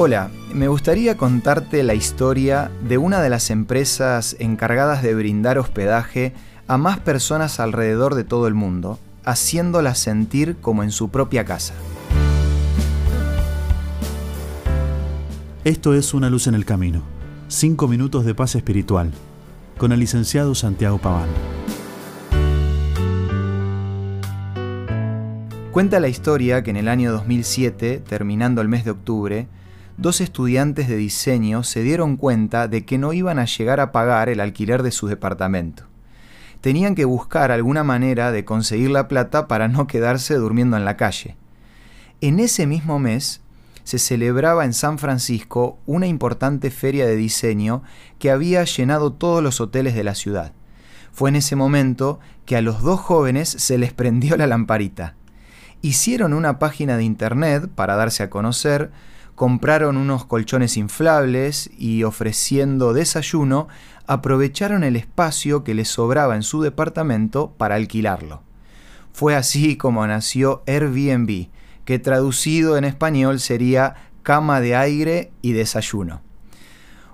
Hola, me gustaría contarte la historia de una de las empresas encargadas de brindar hospedaje a más personas alrededor de todo el mundo, haciéndolas sentir como en su propia casa. Esto es Una luz en el camino. Cinco minutos de paz espiritual. Con el licenciado Santiago Paván. Cuenta la historia que en el año 2007, terminando el mes de octubre, dos estudiantes de diseño se dieron cuenta de que no iban a llegar a pagar el alquiler de su departamento. Tenían que buscar alguna manera de conseguir la plata para no quedarse durmiendo en la calle. En ese mismo mes se celebraba en San Francisco una importante feria de diseño que había llenado todos los hoteles de la ciudad. Fue en ese momento que a los dos jóvenes se les prendió la lamparita. Hicieron una página de internet para darse a conocer, compraron unos colchones inflables y ofreciendo desayuno, aprovecharon el espacio que les sobraba en su departamento para alquilarlo. Fue así como nació Airbnb, que traducido en español sería cama de aire y desayuno.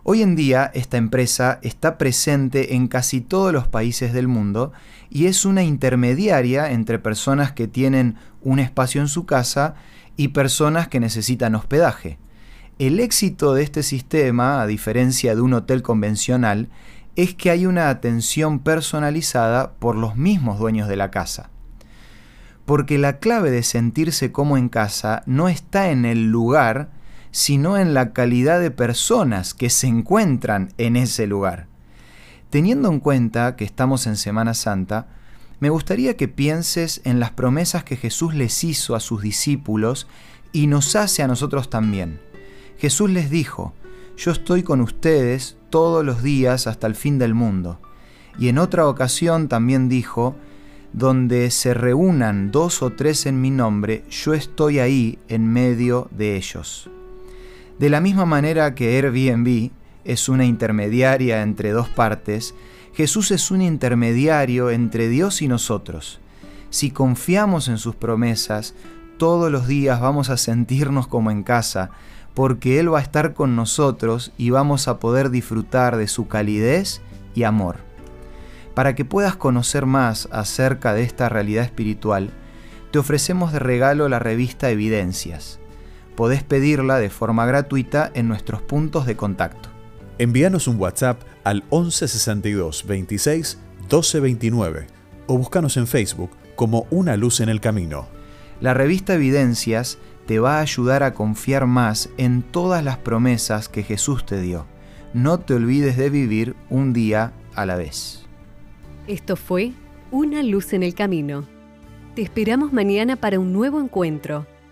Hoy en día esta empresa está presente en casi todos los países del mundo y es una intermediaria entre personas que tienen un espacio en su casa y personas que necesitan hospedaje. El éxito de este sistema, a diferencia de un hotel convencional, es que hay una atención personalizada por los mismos dueños de la casa. Porque la clave de sentirse como en casa no está en el lugar, sino en la calidad de personas que se encuentran en ese lugar. Teniendo en cuenta que estamos en Semana Santa, me gustaría que pienses en las promesas que Jesús les hizo a sus discípulos y nos hace a nosotros también. Jesús les dijo, yo estoy con ustedes todos los días hasta el fin del mundo. Y en otra ocasión también dijo, donde se reúnan dos o tres en mi nombre, yo estoy ahí en medio de ellos. De la misma manera que Airbnb es una intermediaria entre dos partes, Jesús es un intermediario entre Dios y nosotros. Si confiamos en sus promesas, todos los días vamos a sentirnos como en casa, porque Él va a estar con nosotros y vamos a poder disfrutar de su calidez y amor. Para que puedas conocer más acerca de esta realidad espiritual, te ofrecemos de regalo la revista Evidencias. Podés pedirla de forma gratuita en nuestros puntos de contacto. Envíanos un WhatsApp al 1162 26 1229 o búscanos en Facebook como Una Luz en el Camino. La revista Evidencias te va a ayudar a confiar más en todas las promesas que Jesús te dio. No te olvides de vivir un día a la vez. Esto fue Una Luz en el Camino. Te esperamos mañana para un nuevo encuentro,